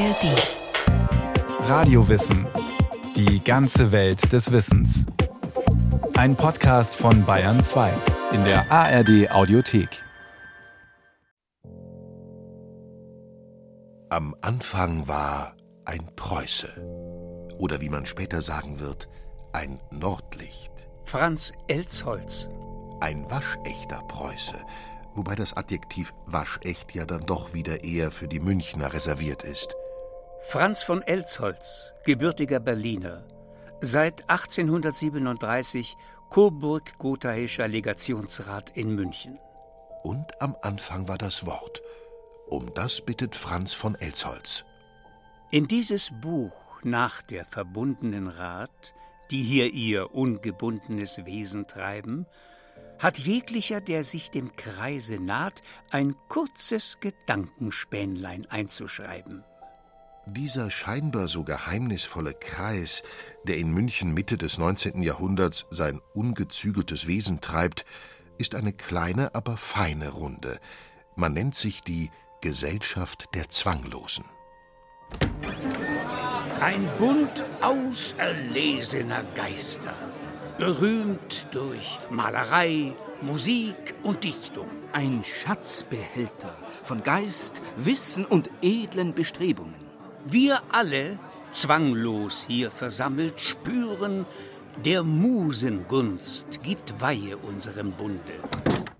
ARD. Radiowissen. Die ganze Welt des Wissens. Ein Podcast von Bayern 2 in der ARD Audiothek. Am Anfang war ein Preuße. Oder wie man später sagen wird, ein Nordlicht. Franz Elsholz. Ein waschechter Preuße, wobei das Adjektiv waschecht ja dann doch wieder eher für die Münchner reserviert ist. Franz von Elsholz, gebürtiger Berliner, seit 1837 Coburg-Gothaischer Legationsrat in München. Und am Anfang war das Wort. Um das bittet Franz von Elsholz. In dieses Buch nach der verbundenen Rat, die hier ihr ungebundenes Wesen treiben, hat jeglicher, der sich dem Kreise naht, ein kurzes Gedankenspähnlein einzuschreiben. Dieser scheinbar so geheimnisvolle Kreis, der in München Mitte des 19. Jahrhunderts sein ungezügeltes Wesen treibt, ist eine kleine, aber feine Runde. Man nennt sich die Gesellschaft der Zwanglosen. Ein Bund auserlesener Geister, berühmt durch Malerei, Musik und Dichtung. Ein Schatzbehälter von Geist, Wissen und edlen Bestrebungen. Wir alle, zwanglos hier versammelt, spüren, der Musengunst gibt Weihe unserem Bunde.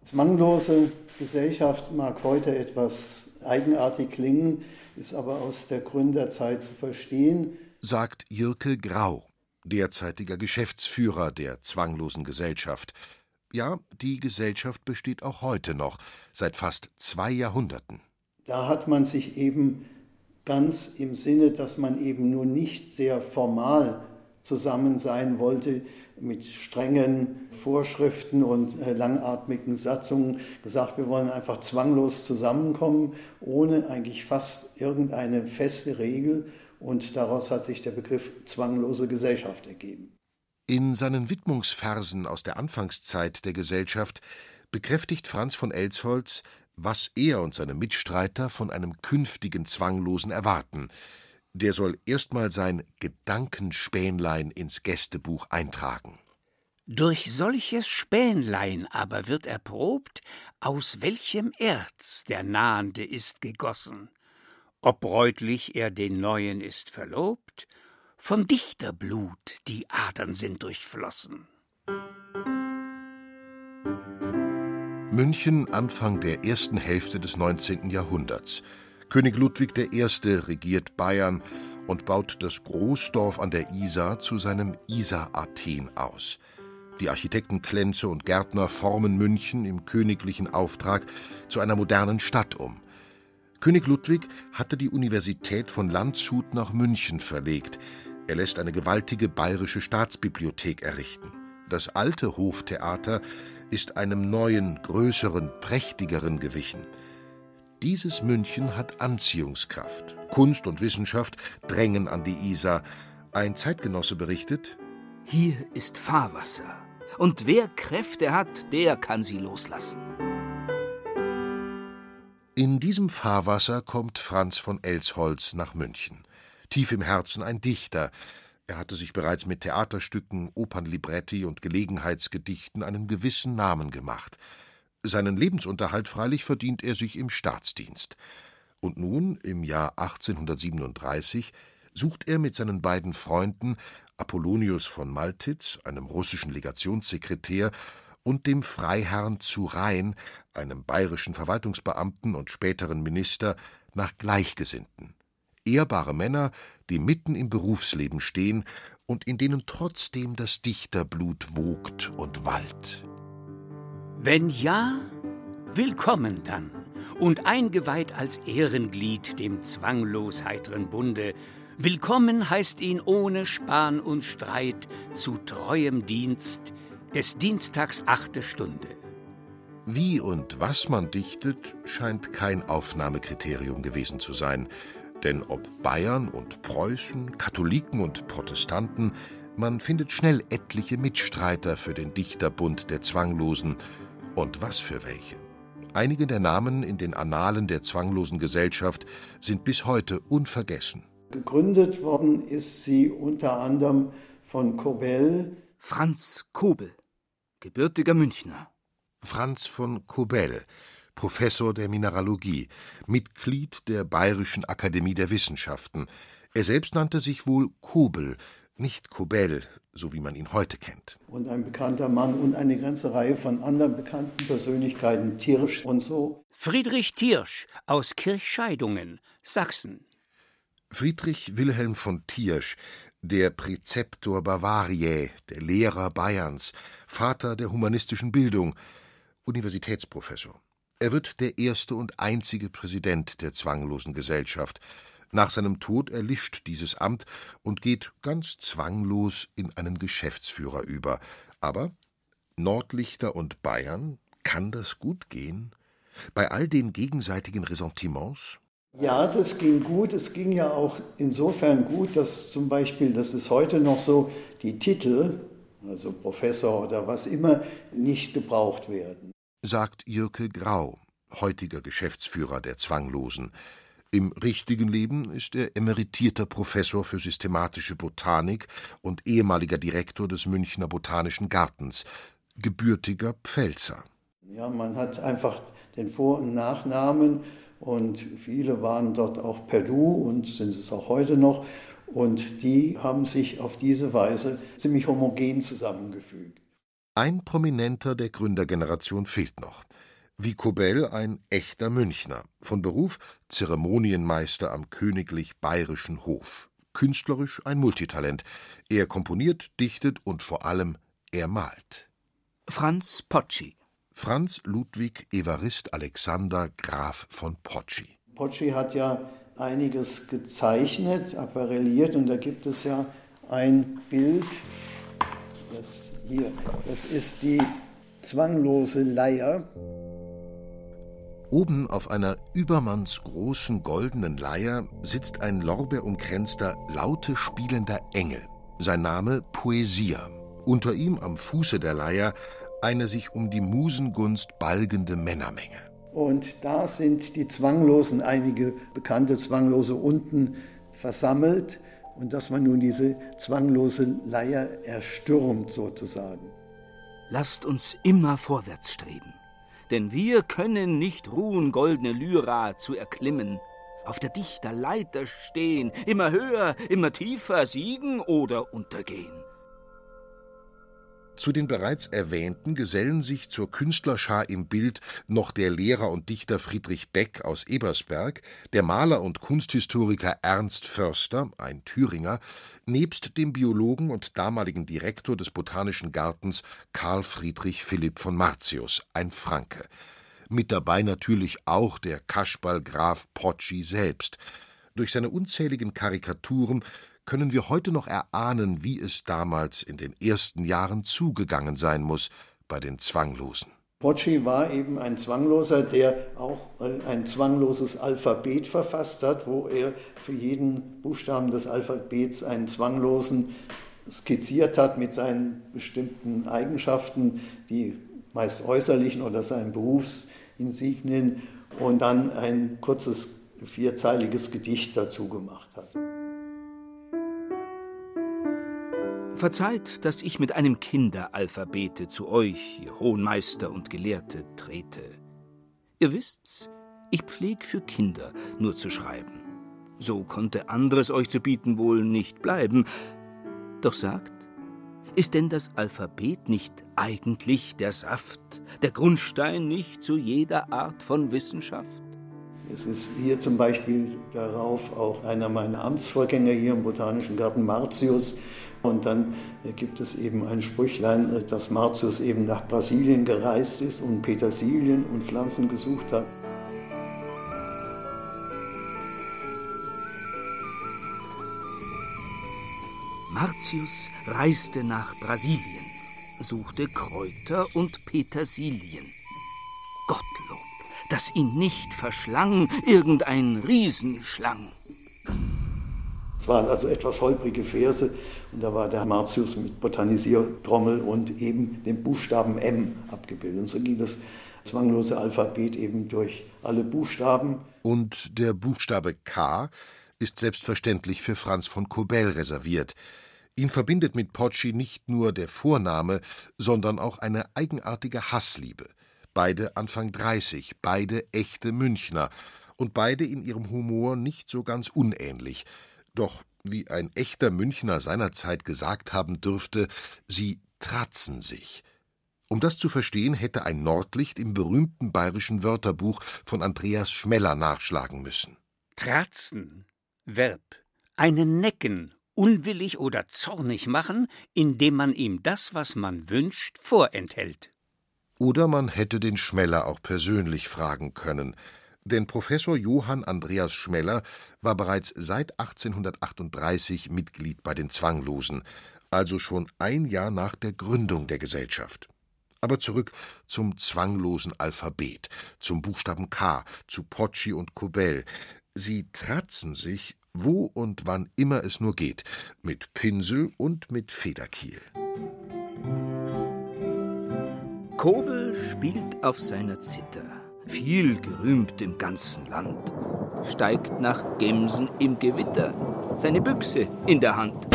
Zwanglose Gesellschaft mag heute etwas eigenartig klingen, ist aber aus der Gründerzeit zu verstehen, sagt Jirke Grau, derzeitiger Geschäftsführer der Zwanglosen Gesellschaft. Ja, die Gesellschaft besteht auch heute noch, seit fast zwei Jahrhunderten. Da hat man sich eben ganz im Sinne, dass man eben nur nicht sehr formal zusammen sein wollte, mit strengen Vorschriften und äh, langatmigen Satzungen gesagt, wir wollen einfach zwanglos zusammenkommen, ohne eigentlich fast irgendeine feste Regel. Und daraus hat sich der Begriff zwanglose Gesellschaft ergeben. In seinen Widmungsversen aus der Anfangszeit der Gesellschaft bekräftigt Franz von Elsholz, was er und seine Mitstreiter von einem künftigen Zwanglosen erwarten. Der soll erstmal sein Gedankenspähnlein ins Gästebuch eintragen. Durch solches Spähnlein aber wird erprobt, aus welchem Erz der Nahende ist gegossen, ob bräutlich er den Neuen ist verlobt, von Dichterblut die Adern sind durchflossen. München Anfang der ersten Hälfte des 19. Jahrhunderts. König Ludwig I. regiert Bayern und baut das Großdorf an der Isar zu seinem Isar-Athen aus. Die Architekten Klenze und Gärtner formen München im königlichen Auftrag zu einer modernen Stadt um. König Ludwig hatte die Universität von Landshut nach München verlegt. Er lässt eine gewaltige bayerische Staatsbibliothek errichten. Das alte Hoftheater ist einem neuen, größeren, prächtigeren gewichen. Dieses München hat Anziehungskraft. Kunst und Wissenschaft drängen an die Isar. Ein Zeitgenosse berichtet: Hier ist Fahrwasser. Und wer Kräfte hat, der kann sie loslassen. In diesem Fahrwasser kommt Franz von Elsholz nach München. Tief im Herzen ein Dichter, er hatte sich bereits mit Theaterstücken, Opernlibretti und Gelegenheitsgedichten einen gewissen Namen gemacht. Seinen Lebensunterhalt freilich verdient er sich im Staatsdienst. Und nun, im Jahr 1837, sucht er mit seinen beiden Freunden Apollonius von Maltitz, einem russischen Legationssekretär, und dem Freiherrn zu Rhein, einem bayerischen Verwaltungsbeamten und späteren Minister, nach Gleichgesinnten ehrbare Männer, die mitten im Berufsleben stehen und in denen trotzdem das Dichterblut wogt und wallt. Wenn ja, willkommen dann und eingeweiht als Ehrenglied dem zwanglos heiteren Bunde. Willkommen heißt ihn ohne Span und Streit zu treuem Dienst des Dienstags achte Stunde. Wie und was man dichtet, scheint kein Aufnahmekriterium gewesen zu sein. Denn ob Bayern und Preußen, Katholiken und Protestanten, man findet schnell etliche Mitstreiter für den Dichterbund der Zwanglosen. Und was für welche. Einige der Namen in den Annalen der zwanglosen Gesellschaft sind bis heute unvergessen. Gegründet worden ist sie unter anderem von Kobel. Franz Kobel, gebürtiger Münchner. Franz von Kobel, Professor der Mineralogie, Mitglied der Bayerischen Akademie der Wissenschaften. Er selbst nannte sich wohl Kobel, nicht Kobel, so wie man ihn heute kennt. Und ein bekannter Mann und eine ganze Reihe von anderen bekannten Persönlichkeiten, Tirsch und so. Friedrich Tirsch aus Kirchscheidungen, Sachsen. Friedrich Wilhelm von Thiersch, der Präzeptor Bavariae, der Lehrer Bayerns, Vater der humanistischen Bildung, Universitätsprofessor. Er wird der erste und einzige Präsident der zwanglosen Gesellschaft. Nach seinem Tod erlischt dieses Amt und geht ganz zwanglos in einen Geschäftsführer über. Aber Nordlichter und Bayern, kann das gut gehen? Bei all den gegenseitigen Ressentiments? Ja, das ging gut. Es ging ja auch insofern gut, dass zum Beispiel, das ist heute noch so, die Titel, also Professor oder was immer, nicht gebraucht werden. Sagt Jürke Grau, heutiger Geschäftsführer der Zwanglosen. Im richtigen Leben ist er emeritierter Professor für systematische Botanik und ehemaliger Direktor des Münchner Botanischen Gartens, gebürtiger Pfälzer. Ja, man hat einfach den Vor- und Nachnamen und viele waren dort auch per Du und sind es auch heute noch. Und die haben sich auf diese Weise ziemlich homogen zusammengefügt. Ein Prominenter der Gründergeneration fehlt noch wie Kobel ein echter Münchner, von Beruf Zeremonienmeister am königlich bayerischen Hof, künstlerisch ein Multitalent. Er komponiert, dichtet und vor allem er malt. Franz Pocci. Franz Ludwig Evarist Alexander Graf von Pocci. Pocci hat ja einiges gezeichnet, aquarelliert und da gibt es ja ein Bild, das hier, das ist die zwanglose Leier. Oben auf einer übermannsgroßen goldenen Leier sitzt ein lorbeerumkränzter, laute spielender Engel. Sein Name Poesia. Unter ihm am Fuße der Leier eine sich um die Musengunst balgende Männermenge. Und da sind die Zwanglosen, einige bekannte Zwanglose unten versammelt und dass man nun diese zwanglose Leier erstürmt sozusagen. Lasst uns immer vorwärts streben denn wir können nicht ruhen, goldene Lyra zu erklimmen, auf der Dichterleiter stehen, immer höher, immer tiefer siegen oder untergehen. Zu den bereits erwähnten gesellen sich zur Künstlerschar im Bild noch der Lehrer und Dichter Friedrich Beck aus Ebersberg, der Maler und Kunsthistoriker Ernst Förster, ein Thüringer, nebst dem Biologen und damaligen Direktor des Botanischen Gartens Karl Friedrich Philipp von Martius, ein Franke. Mit dabei natürlich auch der Kaschball Graf Pocci selbst. Durch seine unzähligen Karikaturen können wir heute noch erahnen, wie es damals in den ersten Jahren zugegangen sein muss bei den Zwanglosen. Pocci war eben ein Zwangloser, der auch ein zwangloses Alphabet verfasst hat, wo er für jeden Buchstaben des Alphabets einen Zwanglosen skizziert hat mit seinen bestimmten Eigenschaften, die meist äußerlichen oder seinen Berufsinsignien und dann ein kurzes vierzeiliges Gedicht dazu gemacht hat. Verzeiht, dass ich mit einem Kinderalphabete zu euch, ihr hohen Meister und Gelehrte, trete. Ihr wisst's, ich pfleg für Kinder nur zu schreiben. So konnte anderes euch zu bieten wohl nicht bleiben. Doch sagt, ist denn das Alphabet nicht eigentlich der Saft, der Grundstein nicht zu jeder Art von Wissenschaft? Es ist hier zum Beispiel darauf auch einer meiner Amtsvorgänger hier im Botanischen Garten, Martius, und dann gibt es eben ein Sprüchlein, dass Martius eben nach Brasilien gereist ist und Petersilien und Pflanzen gesucht hat. Martius reiste nach Brasilien, suchte Kräuter und Petersilien. Gottlob, dass ihn nicht verschlang irgendein Riesenschlang. Es waren also etwas holprige Verse und da war der Martius mit Botanisiertrommel und eben dem Buchstaben M abgebildet. Und so ging das zwanglose Alphabet eben durch alle Buchstaben. Und der Buchstabe K ist selbstverständlich für Franz von Kobel reserviert. Ihn verbindet mit Pocci nicht nur der Vorname, sondern auch eine eigenartige Hassliebe. Beide Anfang 30, beide echte Münchner und beide in ihrem Humor nicht so ganz unähnlich. Doch, wie ein echter Münchner seinerzeit gesagt haben dürfte, sie tratzen sich. Um das zu verstehen, hätte ein Nordlicht im berühmten bayerischen Wörterbuch von Andreas Schmeller nachschlagen müssen. Tratzen, Verb, einen necken, unwillig oder zornig machen, indem man ihm das, was man wünscht, vorenthält. Oder man hätte den Schmeller auch persönlich fragen können, denn Professor Johann Andreas Schmeller war bereits seit 1838 Mitglied bei den Zwanglosen, also schon ein Jahr nach der Gründung der Gesellschaft. Aber zurück zum zwanglosen Alphabet, zum Buchstaben K, zu Pocci und Kobel. Sie tratzen sich, wo und wann immer es nur geht, mit Pinsel und mit Federkiel. Kobel spielt auf seiner Zither, viel gerühmt im ganzen Land, steigt nach Gemsen im Gewitter, seine Büchse in der Hand.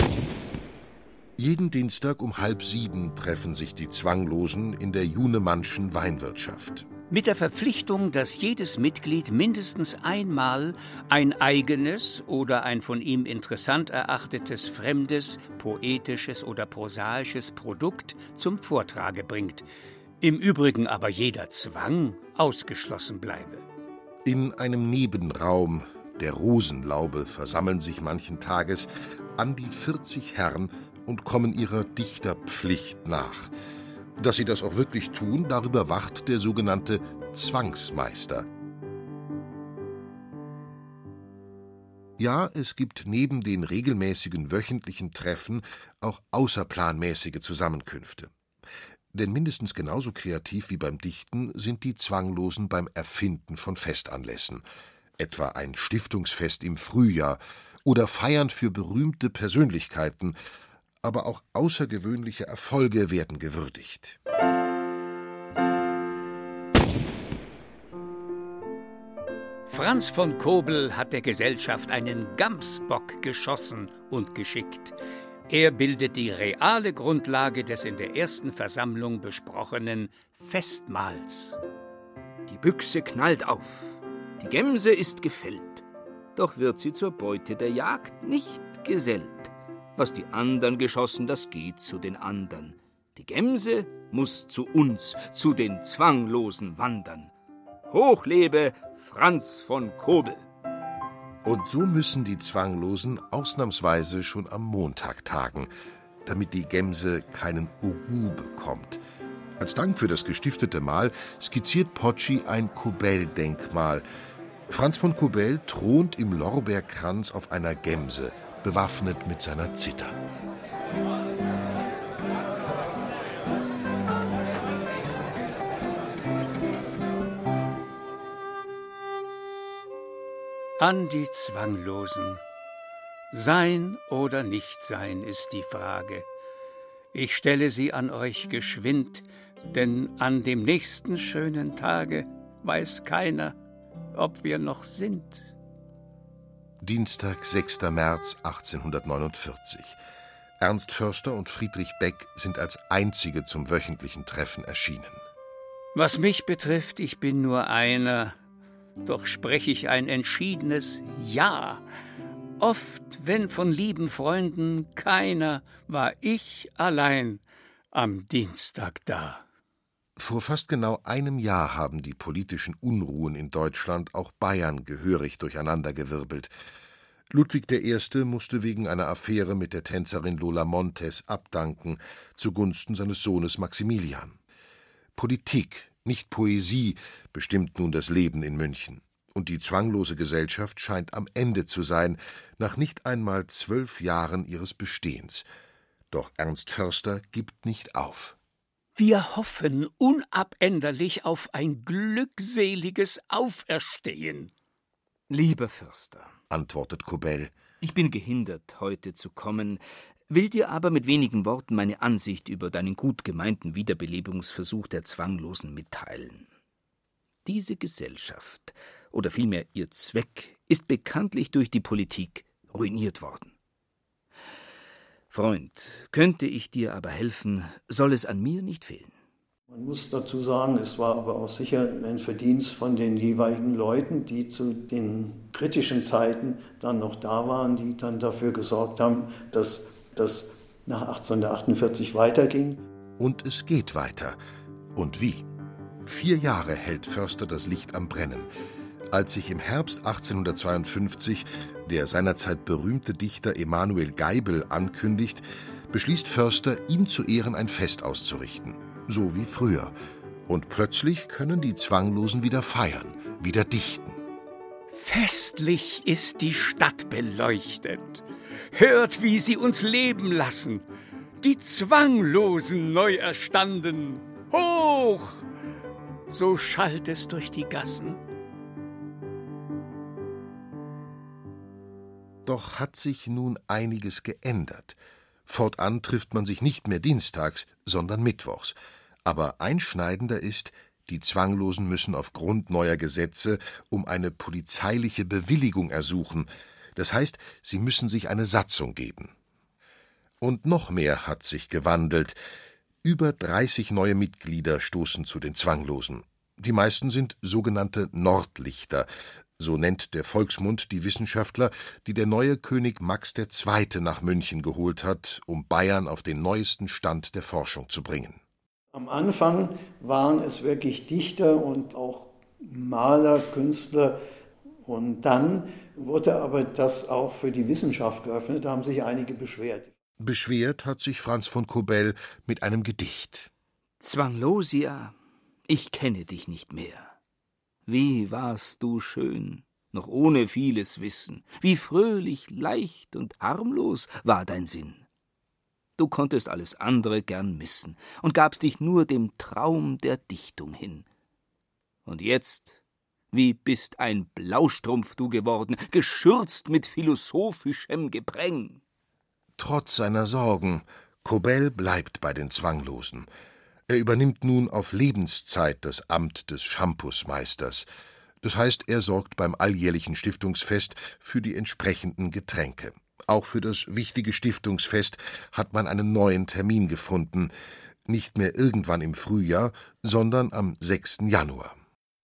Jeden Dienstag um halb sieben treffen sich die Zwanglosen in der Junemannschen Weinwirtschaft. Mit der Verpflichtung, dass jedes Mitglied mindestens einmal ein eigenes oder ein von ihm interessant erachtetes fremdes, poetisches oder prosaisches Produkt zum Vortrage bringt, im Übrigen aber jeder Zwang ausgeschlossen bleibe. In einem Nebenraum der Rosenlaube versammeln sich manchen Tages an die 40 Herren und kommen ihrer Dichterpflicht nach. Dass sie das auch wirklich tun, darüber wacht der sogenannte Zwangsmeister. Ja, es gibt neben den regelmäßigen wöchentlichen Treffen auch außerplanmäßige Zusammenkünfte. Denn mindestens genauso kreativ wie beim Dichten sind die Zwanglosen beim Erfinden von Festanlässen, etwa ein Stiftungsfest im Frühjahr oder Feiern für berühmte Persönlichkeiten, aber auch außergewöhnliche Erfolge werden gewürdigt. Franz von Kobel hat der Gesellschaft einen Gamsbock geschossen und geschickt. Er bildet die reale Grundlage des in der ersten Versammlung besprochenen Festmahls. Die Büchse knallt auf, die Gemse ist gefällt, doch wird sie zur Beute der Jagd nicht gesellt. Was die andern geschossen, das geht zu den andern. Die Gemse muss zu uns, zu den Zwanglosen wandern. Hochlebe Franz von Kobel! Und so müssen die Zwanglosen ausnahmsweise schon am Montag tagen, damit die Gemse keinen Ogu bekommt. Als Dank für das gestiftete Mal skizziert Pocci ein Kobel-Denkmal. Franz von Kobel thront im Lorbeerkranz auf einer Gemse – bewaffnet mit seiner Zither. An die Zwanglosen. Sein oder nicht sein ist die Frage. Ich stelle sie an euch geschwind, denn an dem nächsten schönen Tage weiß keiner, ob wir noch sind. Dienstag, 6. März 1849. Ernst Förster und Friedrich Beck sind als einzige zum wöchentlichen Treffen erschienen. Was mich betrifft, ich bin nur einer, doch spreche ich ein entschiedenes Ja. Oft, wenn von lieben Freunden keiner, war ich allein am Dienstag da. Vor fast genau einem Jahr haben die politischen Unruhen in Deutschland auch Bayern gehörig durcheinandergewirbelt. Ludwig I. musste wegen einer Affäre mit der Tänzerin Lola Montes abdanken zugunsten seines Sohnes Maximilian. Politik, nicht Poesie, bestimmt nun das Leben in München. Und die zwanglose Gesellschaft scheint am Ende zu sein, nach nicht einmal zwölf Jahren ihres Bestehens. Doch Ernst Förster gibt nicht auf. Wir hoffen unabänderlich auf ein glückseliges Auferstehen. Lieber Förster, antwortet Kobel, ich bin gehindert, heute zu kommen, will dir aber mit wenigen Worten meine Ansicht über deinen gut gemeinten Wiederbelebungsversuch der Zwanglosen mitteilen. Diese Gesellschaft, oder vielmehr ihr Zweck, ist bekanntlich durch die Politik ruiniert worden. Freund, könnte ich dir aber helfen, soll es an mir nicht fehlen. Man muss dazu sagen, es war aber auch sicher ein Verdienst von den jeweiligen Leuten, die zu den kritischen Zeiten dann noch da waren, die dann dafür gesorgt haben, dass das nach 1848 weiterging. Und es geht weiter. Und wie? Vier Jahre hält Förster das Licht am Brennen. Als sich im Herbst 1852 der seinerzeit berühmte Dichter Emanuel Geibel ankündigt, beschließt Förster, ihm zu Ehren ein Fest auszurichten, so wie früher. Und plötzlich können die Zwanglosen wieder feiern, wieder dichten. Festlich ist die Stadt beleuchtet. Hört, wie sie uns leben lassen. Die Zwanglosen neu erstanden. Hoch! So schallt es durch die Gassen. Doch hat sich nun einiges geändert. Fortan trifft man sich nicht mehr dienstags, sondern mittwochs. Aber einschneidender ist, die Zwanglosen müssen aufgrund neuer Gesetze um eine polizeiliche Bewilligung ersuchen. Das heißt, sie müssen sich eine Satzung geben. Und noch mehr hat sich gewandelt. Über 30 neue Mitglieder stoßen zu den Zwanglosen. Die meisten sind sogenannte Nordlichter, so nennt der Volksmund die Wissenschaftler, die der neue König Max II. nach München geholt hat, um Bayern auf den neuesten Stand der Forschung zu bringen. Am Anfang waren es wirklich Dichter und auch Maler, Künstler. Und dann wurde aber das auch für die Wissenschaft geöffnet, da haben sich einige beschwert. Beschwert hat sich Franz von Kobell mit einem Gedicht. Zwanglosia, ich kenne dich nicht mehr. Wie warst du schön, noch ohne vieles Wissen, wie fröhlich, leicht und harmlos war dein Sinn. Du konntest alles andere gern missen und gabst dich nur dem Traum der Dichtung hin. Und jetzt, wie bist ein Blaustrumpf du geworden, geschürzt mit philosophischem Gepräng. Trotz seiner Sorgen, Kobell bleibt bei den Zwanglosen. Er übernimmt nun auf Lebenszeit das Amt des Schampusmeisters. Das heißt, er sorgt beim alljährlichen Stiftungsfest für die entsprechenden Getränke. Auch für das wichtige Stiftungsfest hat man einen neuen Termin gefunden. Nicht mehr irgendwann im Frühjahr, sondern am 6. Januar.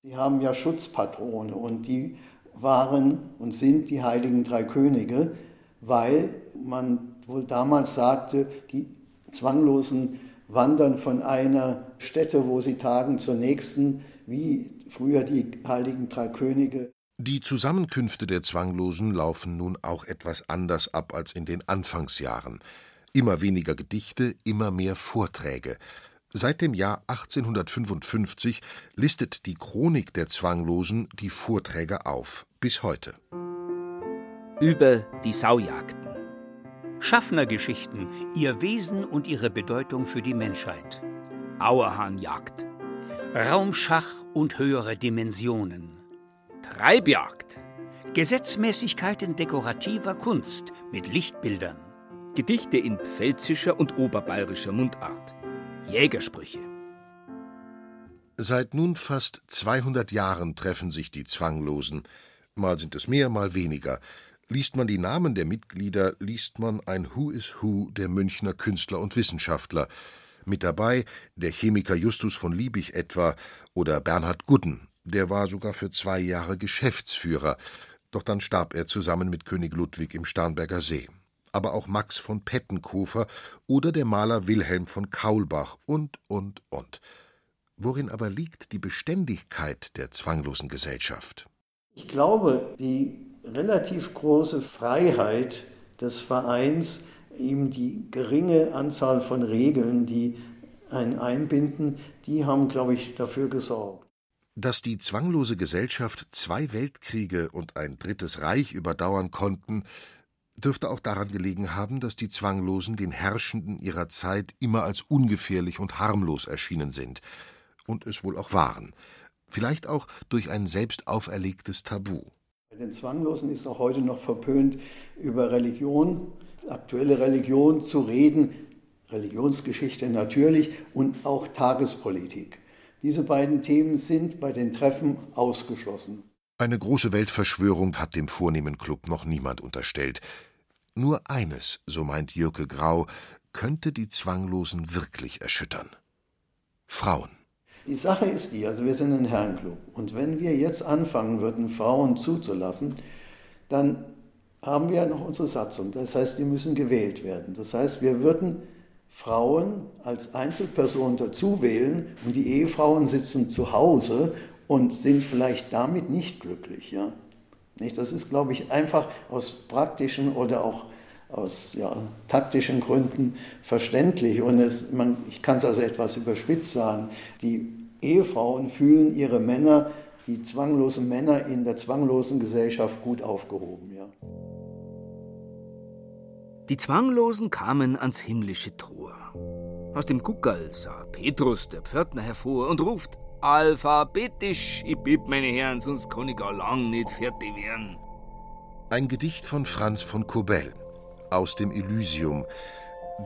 Sie haben ja Schutzpatrone und die waren und sind die heiligen drei Könige, weil man wohl damals sagte, die zwanglosen wandern von einer Stätte, wo sie tagen, zur nächsten, wie früher die heiligen drei Könige. Die Zusammenkünfte der Zwanglosen laufen nun auch etwas anders ab als in den Anfangsjahren. Immer weniger Gedichte, immer mehr Vorträge. Seit dem Jahr 1855 listet die Chronik der Zwanglosen die Vorträge auf, bis heute. Über die Saujagden. Schaffnergeschichten, ihr Wesen und ihre Bedeutung für die Menschheit. Auerhahnjagd. Raumschach und höhere Dimensionen. Treibjagd. Gesetzmäßigkeiten dekorativer Kunst mit Lichtbildern. Gedichte in pfälzischer und oberbayerischer Mundart. Jägersprüche. Seit nun fast 200 Jahren treffen sich die Zwanglosen. Mal sind es mehr, mal weniger. Liest man die Namen der Mitglieder, liest man ein Who is Who der Münchner Künstler und Wissenschaftler. Mit dabei der Chemiker Justus von Liebig etwa oder Bernhard Gudden, der war sogar für zwei Jahre Geschäftsführer, doch dann starb er zusammen mit König Ludwig im Starnberger See. Aber auch Max von Pettenkofer oder der Maler Wilhelm von Kaulbach und, und, und. Worin aber liegt die Beständigkeit der zwanglosen Gesellschaft? Ich glaube, die relativ große Freiheit des Vereins, ihm die geringe Anzahl von Regeln, die einen einbinden, die haben, glaube ich, dafür gesorgt. Dass die zwanglose Gesellschaft zwei Weltkriege und ein drittes Reich überdauern konnten, dürfte auch daran gelegen haben, dass die Zwanglosen den Herrschenden ihrer Zeit immer als ungefährlich und harmlos erschienen sind und es wohl auch waren, vielleicht auch durch ein selbst auferlegtes Tabu. Bei den Zwanglosen ist auch heute noch verpönt, über Religion, aktuelle Religion zu reden, Religionsgeschichte natürlich und auch Tagespolitik. Diese beiden Themen sind bei den Treffen ausgeschlossen. Eine große Weltverschwörung hat dem vornehmen Club noch niemand unterstellt. Nur eines, so meint Jürke Grau, könnte die Zwanglosen wirklich erschüttern. Frauen. Die Sache ist die, also wir sind ein Herrenclub und wenn wir jetzt anfangen würden, Frauen zuzulassen, dann haben wir ja noch unsere Satzung. Das heißt, die müssen gewählt werden. Das heißt, wir würden Frauen als Einzelpersonen dazu wählen und die Ehefrauen sitzen zu Hause und sind vielleicht damit nicht glücklich. Ja? Das ist, glaube ich, einfach aus praktischen oder auch aus ja, taktischen Gründen verständlich. Und es, man, ich kann es also etwas überspitzt sagen, die Ehefrauen fühlen ihre Männer, die zwanglosen Männer in der zwanglosen Gesellschaft gut aufgehoben. Ja. Die Zwanglosen kamen ans himmlische Tor. Aus dem Guckerl sah Petrus, der Pförtner, hervor und ruft: Alphabetisch, ich bitte meine Herren, sonst kann ich gar lang nicht fertig werden. Ein Gedicht von Franz von Kobell aus dem Elysium.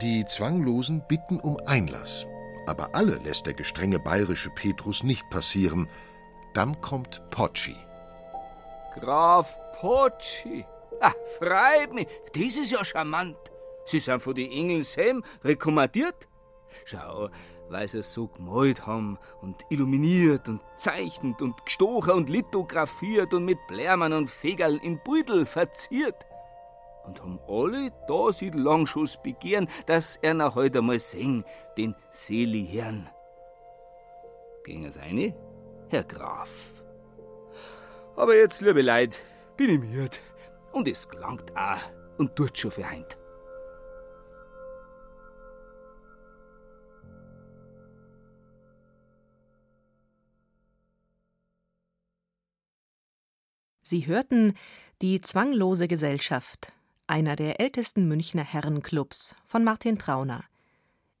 Die Zwanglosen bitten um Einlass, aber alle lässt der gestrenge bayerische Petrus nicht passieren. Dann kommt Potschi. Graf Potschi, ah, freut mich, das ist ja charmant. Sie sind von den Engeln selbst rekommandiert. Schau, weil sie es so gemalt haben und illuminiert und zeichnet und gestochen und lithografiert und mit Blärmen und Fegerl in Beutel verziert und haben alle da sie Langschuss begehren, dass er nach heute mal sing, den Seelenherrn. Ging es eine, Herr Graf. Aber jetzt, liebe Leid, bin ich müde. Und es gelangt auch und tut schon für heint. Sie hörten die zwanglose Gesellschaft einer der ältesten Münchner Herrenclubs von Martin Trauner.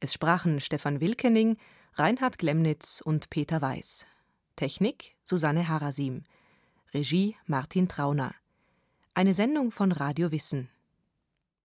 Es sprachen Stefan Wilkening, Reinhard Glemnitz und Peter Weiß. Technik Susanne Harasim. Regie Martin Trauner. Eine Sendung von Radio Wissen.